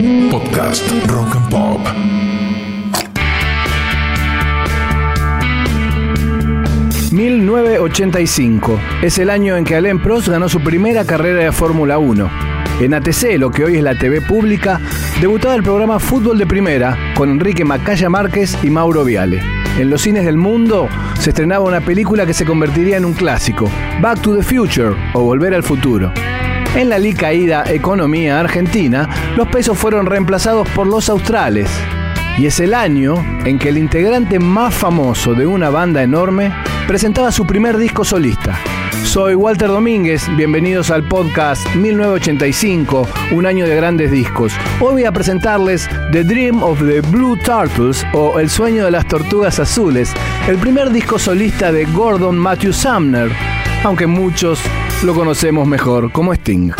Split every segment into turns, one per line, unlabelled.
Podcast Rock and Pop.
...1985... ...es el año en que Alain Prost ganó su primera carrera de Fórmula 1. En ATC, lo que hoy es la TV pública... ...debutaba el programa Fútbol de Primera... ...con Enrique Macaya Márquez y Mauro Viale. En los cines del mundo se estrenaba una película que se convertiría en un clásico... ...Back to the Future o Volver al Futuro. En la caída economía argentina, los pesos fueron reemplazados por los australes. Y es el año en que el integrante más famoso de una banda enorme presentaba su primer disco solista. Soy Walter Domínguez, bienvenidos al podcast 1985, un año de grandes discos. Hoy voy a presentarles The Dream of the Blue Turtles o El sueño de las tortugas azules, el primer disco solista de Gordon Matthew Sumner, aunque muchos lo conocemos mejor como Sting.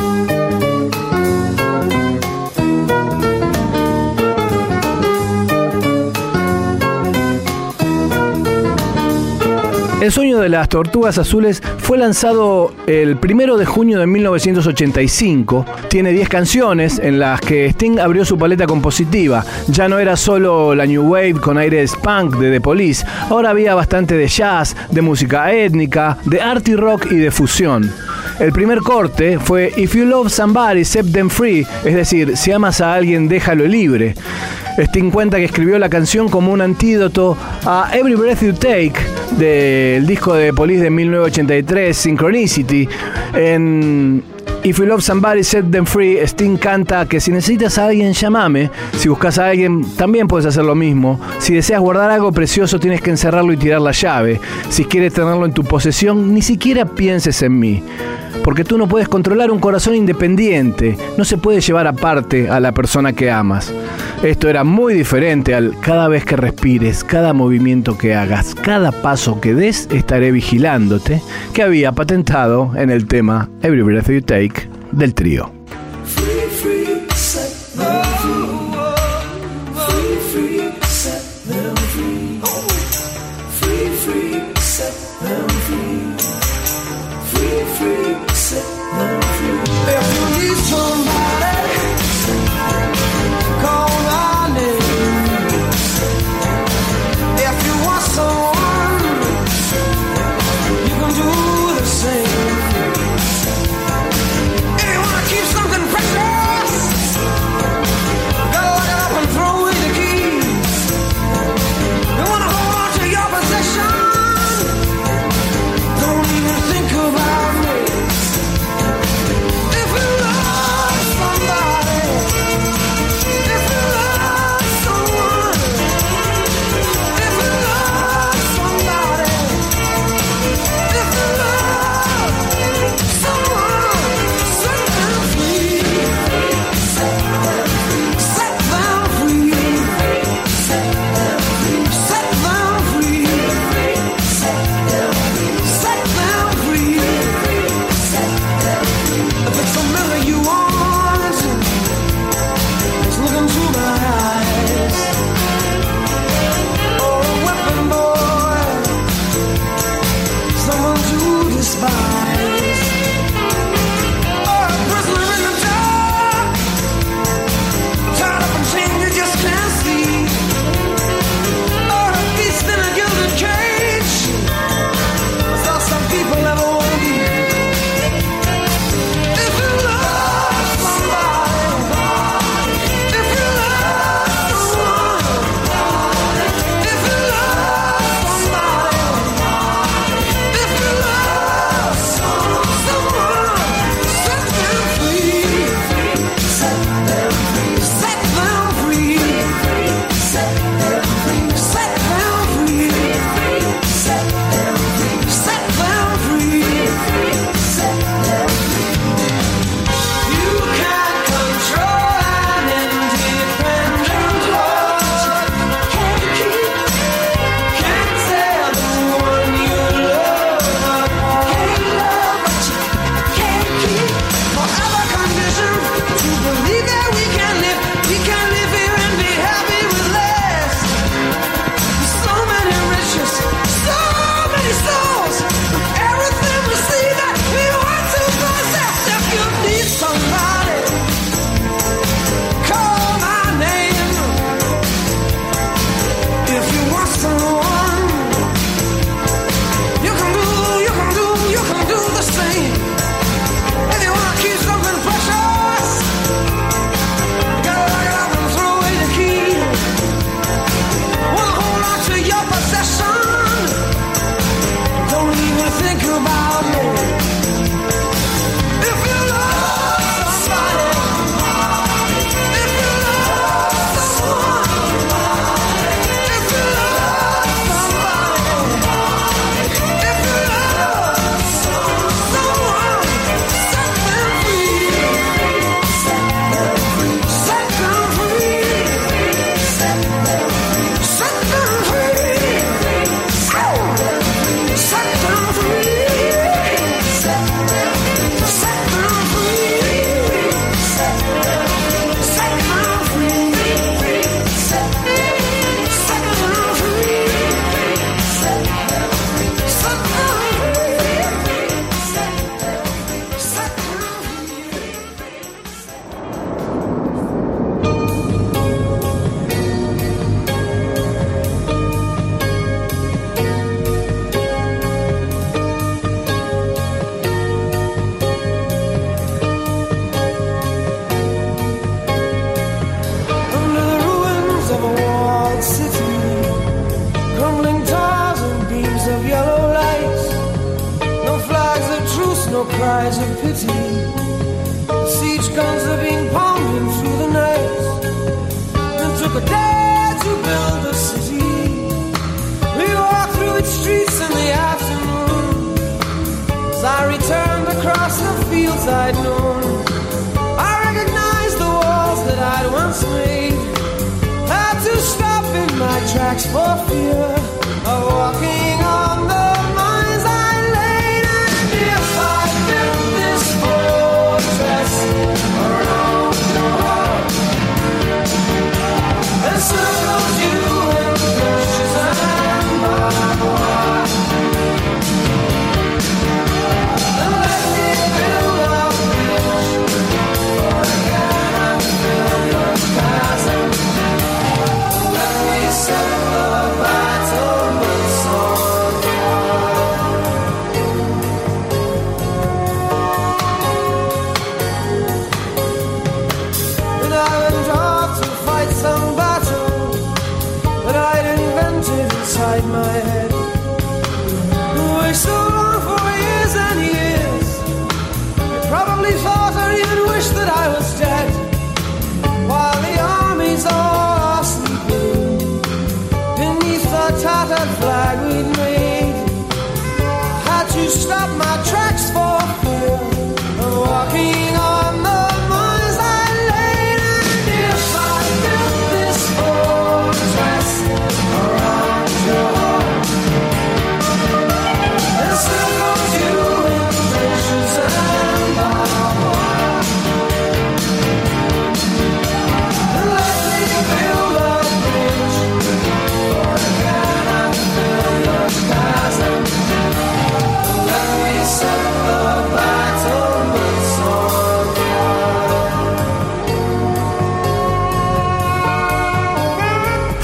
El sueño de las tortugas azules fue lanzado el primero de junio de 1985. Tiene 10 canciones en las que Sting abrió su paleta compositiva. Ya no era solo la New Wave con aires punk de The Police, ahora había bastante de jazz, de música étnica, de art rock y de fusión. El primer corte fue If you love somebody, set them free, es decir, si amas a alguien, déjalo libre. Sting cuenta que escribió la canción como un antídoto a Every Breath You Take del disco de Police de 1983, Synchronicity. En If You Love Somebody, Set Them Free, Sting canta que si necesitas a alguien, llámame. Si buscas a alguien, también puedes hacer lo mismo. Si deseas guardar algo precioso, tienes que encerrarlo y tirar la llave. Si quieres tenerlo en tu posesión, ni siquiera pienses en mí porque tú no puedes controlar un corazón independiente, no se puede llevar aparte a la persona que amas. Esto era muy diferente al cada vez que respires, cada movimiento que hagas, cada paso que des, estaré vigilándote, que había patentado en el tema Every Breath You Take del trío.
Cries of pity. Siege guns are being pounded through the night. It took a day to build a city. We walked through its streets in the afternoon. As I returned across the fields I'd known, I recognized the walls that I'd once made. Had to stop in my tracks for fear of walking on the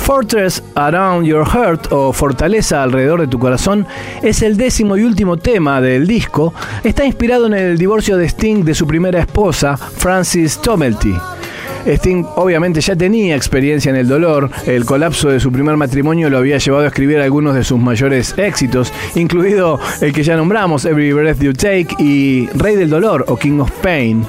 Fortress Around Your Heart
o Fortaleza alrededor de tu corazón es el décimo y último tema del disco. Está inspirado en el divorcio de Sting de su primera esposa, Francis Tomelty. Sting obviamente ya tenía experiencia en el dolor, el colapso de su primer matrimonio lo había llevado a escribir algunos de sus mayores éxitos, incluido el que ya nombramos, Every Breath You Take y Rey del Dolor o King of Pain.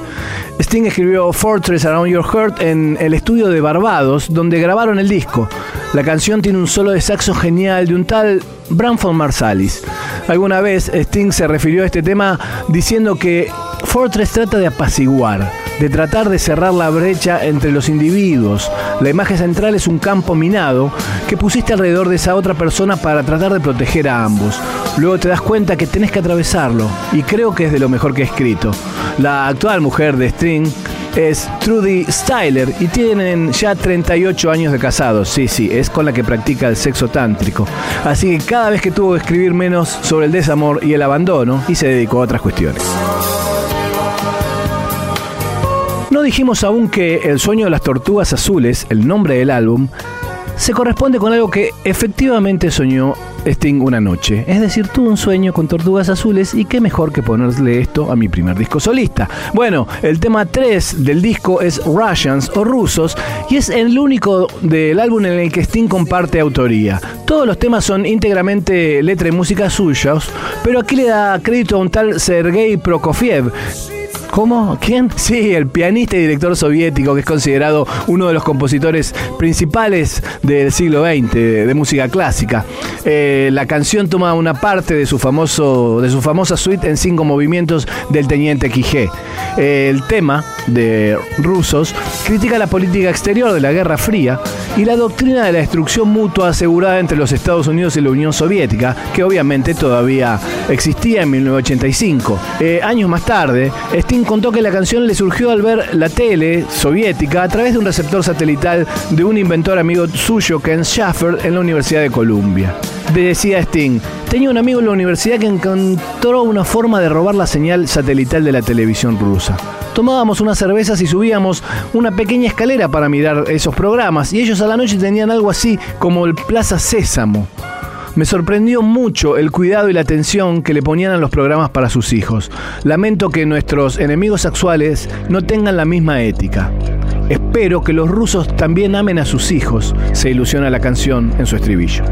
Sting escribió Fortress Around Your Heart en el estudio de Barbados, donde grabaron el disco. La canción tiene un solo de saxo genial de un tal Branford Marsalis. Alguna vez Sting se refirió a este tema diciendo que Fortress trata de apaciguar, de tratar de cerrar la brecha entre los individuos. La imagen central es un campo minado que pusiste alrededor de esa otra persona para tratar de proteger a ambos. Luego te das cuenta que tenés que atravesarlo y creo que es de lo mejor que he escrito. La actual mujer de Sting es Trudy Styler y tienen ya 38 años de casados. Sí, sí, es con la que practica el sexo tántrico. Así que cada vez que tuvo que escribir menos sobre el desamor y el abandono y se dedicó a otras cuestiones. No dijimos aún que El sueño de las tortugas azules, el nombre del álbum, se corresponde con algo que efectivamente soñó Sting una noche. Es decir, tuve un sueño con tortugas azules y qué mejor que ponerle esto a mi primer disco solista. Bueno, el tema 3 del disco es Russians o Rusos y es el único del álbum en el que Sting comparte autoría. Todos los temas son íntegramente letra y música suyos, pero aquí le da crédito a un tal Sergei Prokofiev, ¿Cómo? ¿Quién? Sí, el pianista y director soviético que es considerado uno de los compositores principales del siglo XX de, música clásica. Eh, la canción toma una parte de su, famoso, de su famosa suite en cinco movimientos del Teniente Quijé. Eh, el tema de Rusos critica la política exterior de la Guerra Fría y la doctrina de la destrucción mutua asegurada entre los Estados Unidos y la Unión Soviética, que obviamente todavía existía en 1985. Eh, años más tarde, Contó que la canción le surgió al ver la tele soviética a través de un receptor satelital de un inventor amigo suyo, Ken Schaffer, en la Universidad de Columbia. Decía Sting, tenía un amigo en la universidad que encontró una forma de robar la señal satelital de la televisión rusa. Tomábamos unas cervezas y subíamos una pequeña escalera para mirar esos programas y ellos a la noche tenían algo así como el Plaza Sésamo. Me sorprendió mucho el cuidado y la atención que le ponían a los programas para sus hijos. Lamento que nuestros enemigos actuales no tengan la misma ética. Espero que los rusos también amen a sus hijos, se ilusiona la canción en su estribillo.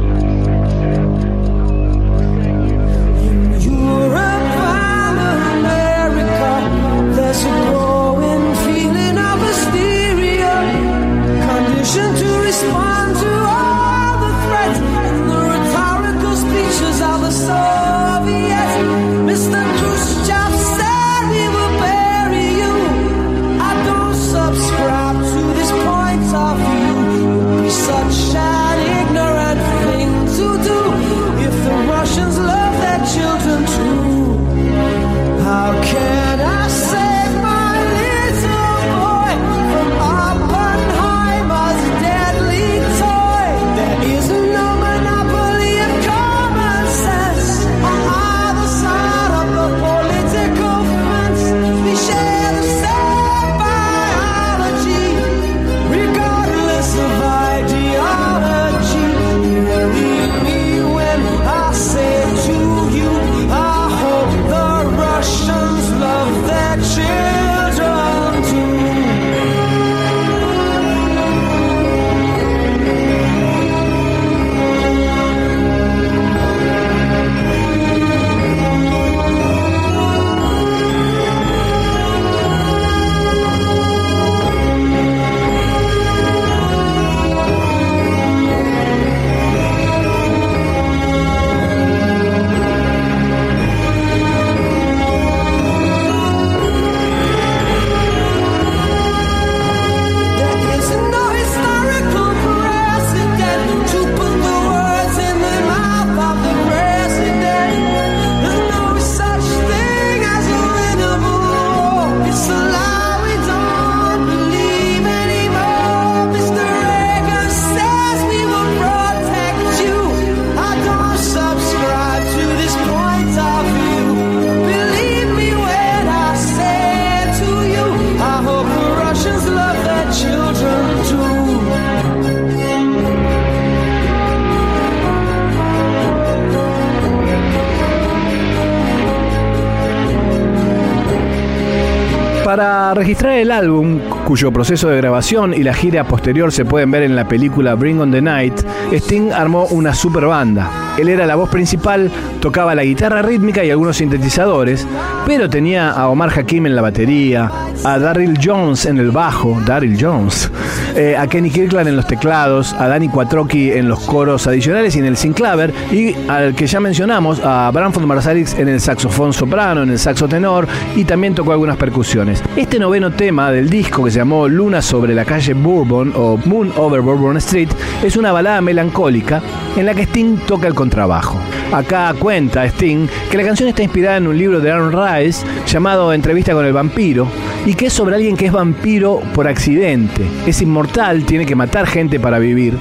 El álbum, cuyo proceso de grabación y la gira posterior se pueden ver en la película Bring on the Night, Sting armó una super banda. Él era la voz principal, tocaba la guitarra rítmica y algunos sintetizadores, pero tenía a Omar Hakim en la batería, a Daryl Jones en el bajo, Daryl Jones, eh, a Kenny Kirkland en los teclados, a Danny Quattrocchi en los coros adicionales y en el synclaver, y al que ya mencionamos, a Branford Marsalis en el saxofón soprano, en el saxo tenor, y también tocó algunas percusiones. Este noveno tema del disco que se llamó Luna sobre la calle Bourbon o Moon over Bourbon Street es una balada melancólica en la que Sting toca el contrabajo. Acá cuenta Sting que la canción está inspirada en un libro de Aaron Rice llamado Entrevista con el vampiro y que es sobre alguien que es vampiro por accidente. Es inmortal, tiene que matar gente para vivir,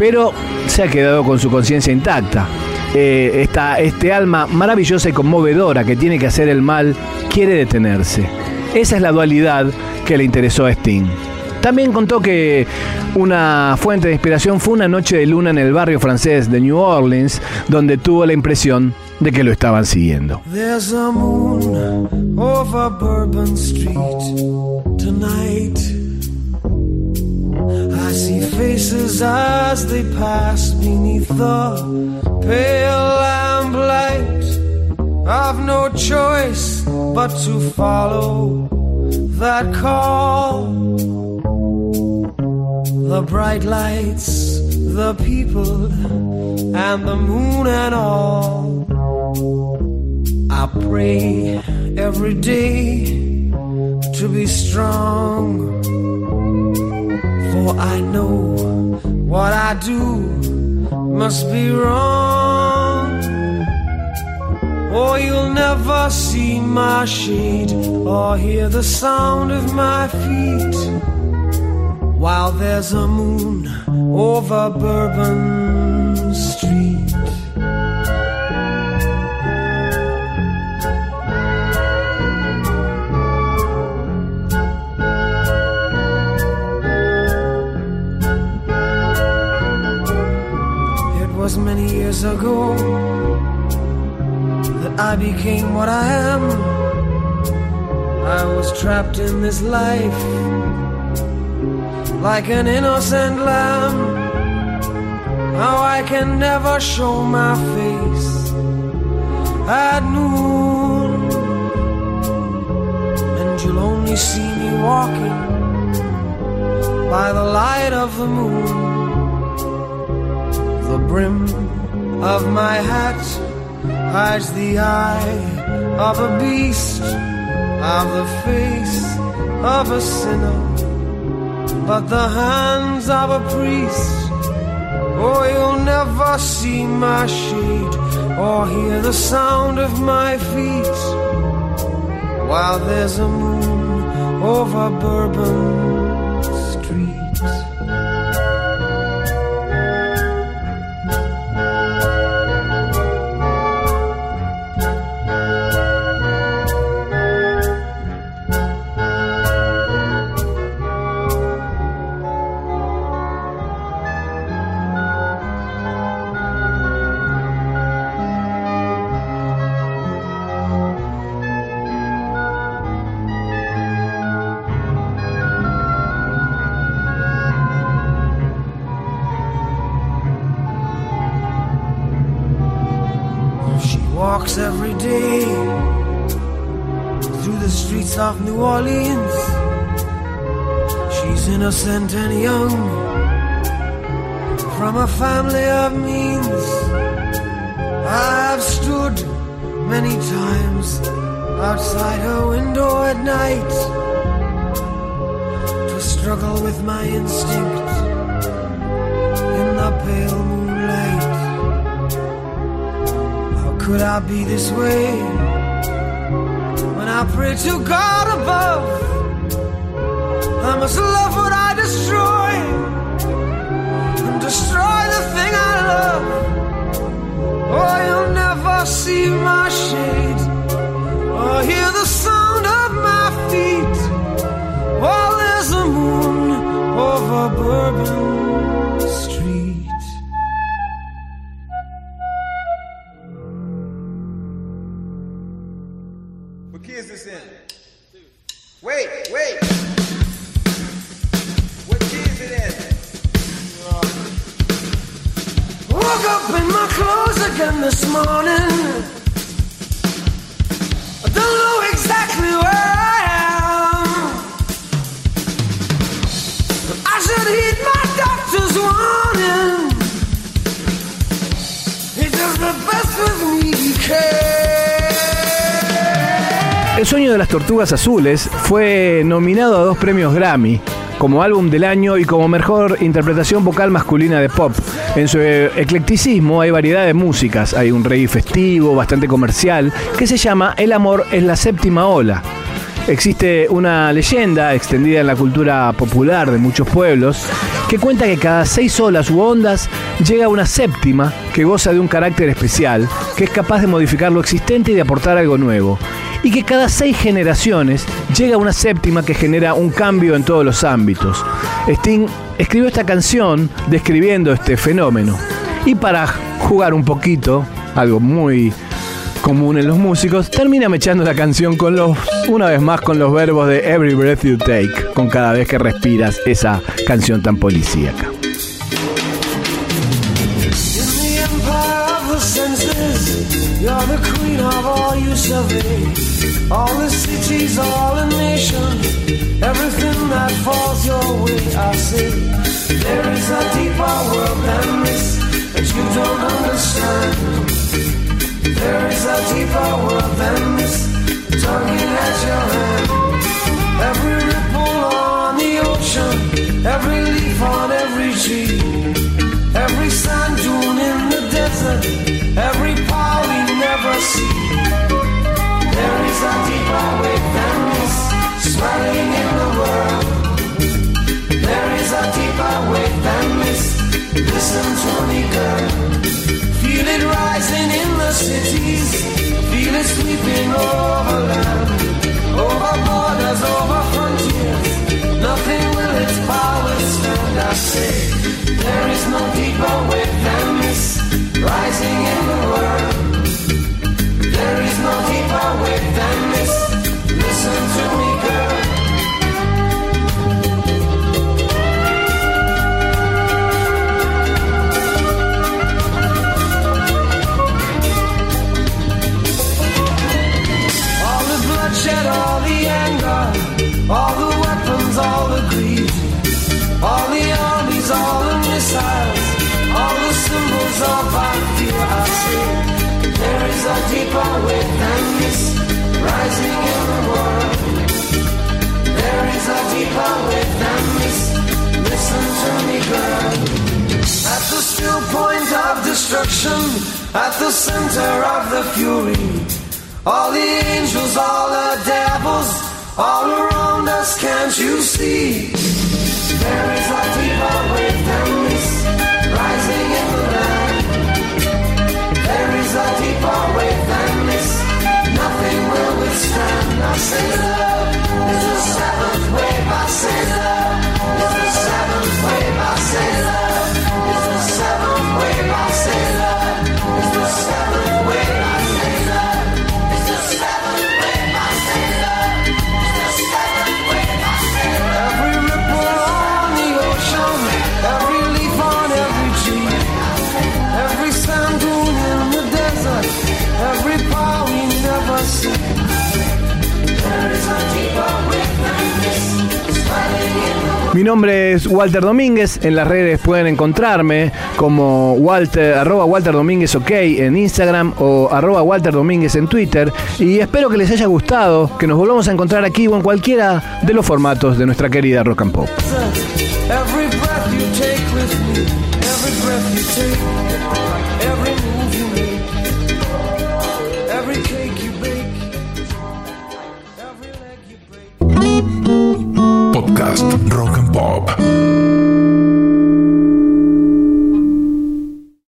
pero se ha quedado con su conciencia intacta. Eh, esta, este alma maravillosa y conmovedora que tiene que hacer el mal quiere detenerse. Esa es la dualidad que le interesó a Sting. También contó que una fuente de inspiración fue una noche de luna en el barrio francés de New Orleans, donde tuvo la impresión de que lo estaban siguiendo.
I see faces as they pass beneath the pale lamplight. I've no choice but to follow that call. The bright lights, the people, and the moon and all. I pray every day to be strong. For I know what I do must be wrong. Or you'll never see my shade or hear the sound of my feet. While there's a moon over Bourbon Street. It was many years ago that I became what I am. I was trapped in this life like an innocent lamb. Now I can never show my face at noon, and you'll only see me walking by the light of the moon. The brim of my hat hides the eye of a beast, of the face of a sinner, but the hands of a priest. Oh, you'll never see my shade or hear the sound of my feet while there's a moon over Bourbon of New Orleans. She's innocent and young, from a family of means. I've stood many times outside her window at night to struggle with my instinct in the pale moonlight. How could I be this way I pray to God above? I must love what I destroy and destroy the thing I love. Oh, you'll never see my shade or hear the sound of my feet while there's a moon over Bourbon again this morning. I don't know exactly where I am. I should heed my doctor's warning. He does the best with me he can.
El sueño de las tortugas azules fue nominado a dos premios Grammy, como álbum del año y como mejor interpretación vocal masculina de pop. En su eclecticismo hay variedad de músicas, hay un reggae festivo, bastante comercial, que se llama El amor es la séptima ola. Existe una leyenda extendida en la cultura popular de muchos pueblos que cuenta que cada seis olas u ondas llega una séptima que goza de un carácter especial, que es capaz de modificar lo existente y de aportar algo nuevo. Y que cada seis generaciones llega una séptima que genera un cambio en todos los ámbitos. Sting escribió esta canción describiendo este fenómeno. Y para jugar un poquito, algo muy común en los músicos, termina mechando la canción con los, una vez más con los verbos de Every Breath You Take, con cada vez que respiras esa canción tan policíaca.
There than this at your hand. Every ripple on the ocean, every leaf on every tree. Every sand dune in the desert, every power we never see. There is a deeper way than this, in the world. There is a deeper than this. Listen to me, girl. It rising in the cities, feel it sweeping over land, over borders, over frontiers. Nothing will its power stand. I say. There is no deeper way than this rising in the world. At the center of the fury, all the angels, all the devils, all around us. Can't you see? There is a deeper way than rising in the land. There is a deeper way than this, nothing will withstand. I say
Mi nombre es Walter Domínguez, en las redes pueden encontrarme como Walter, arroba Walter Domínguez OK en Instagram o arroba Walter Domínguez en Twitter y espero que les haya gustado, que nos volvamos a encontrar aquí o en cualquiera de los formatos de nuestra querida Rock and Pop.
Rock and Pop.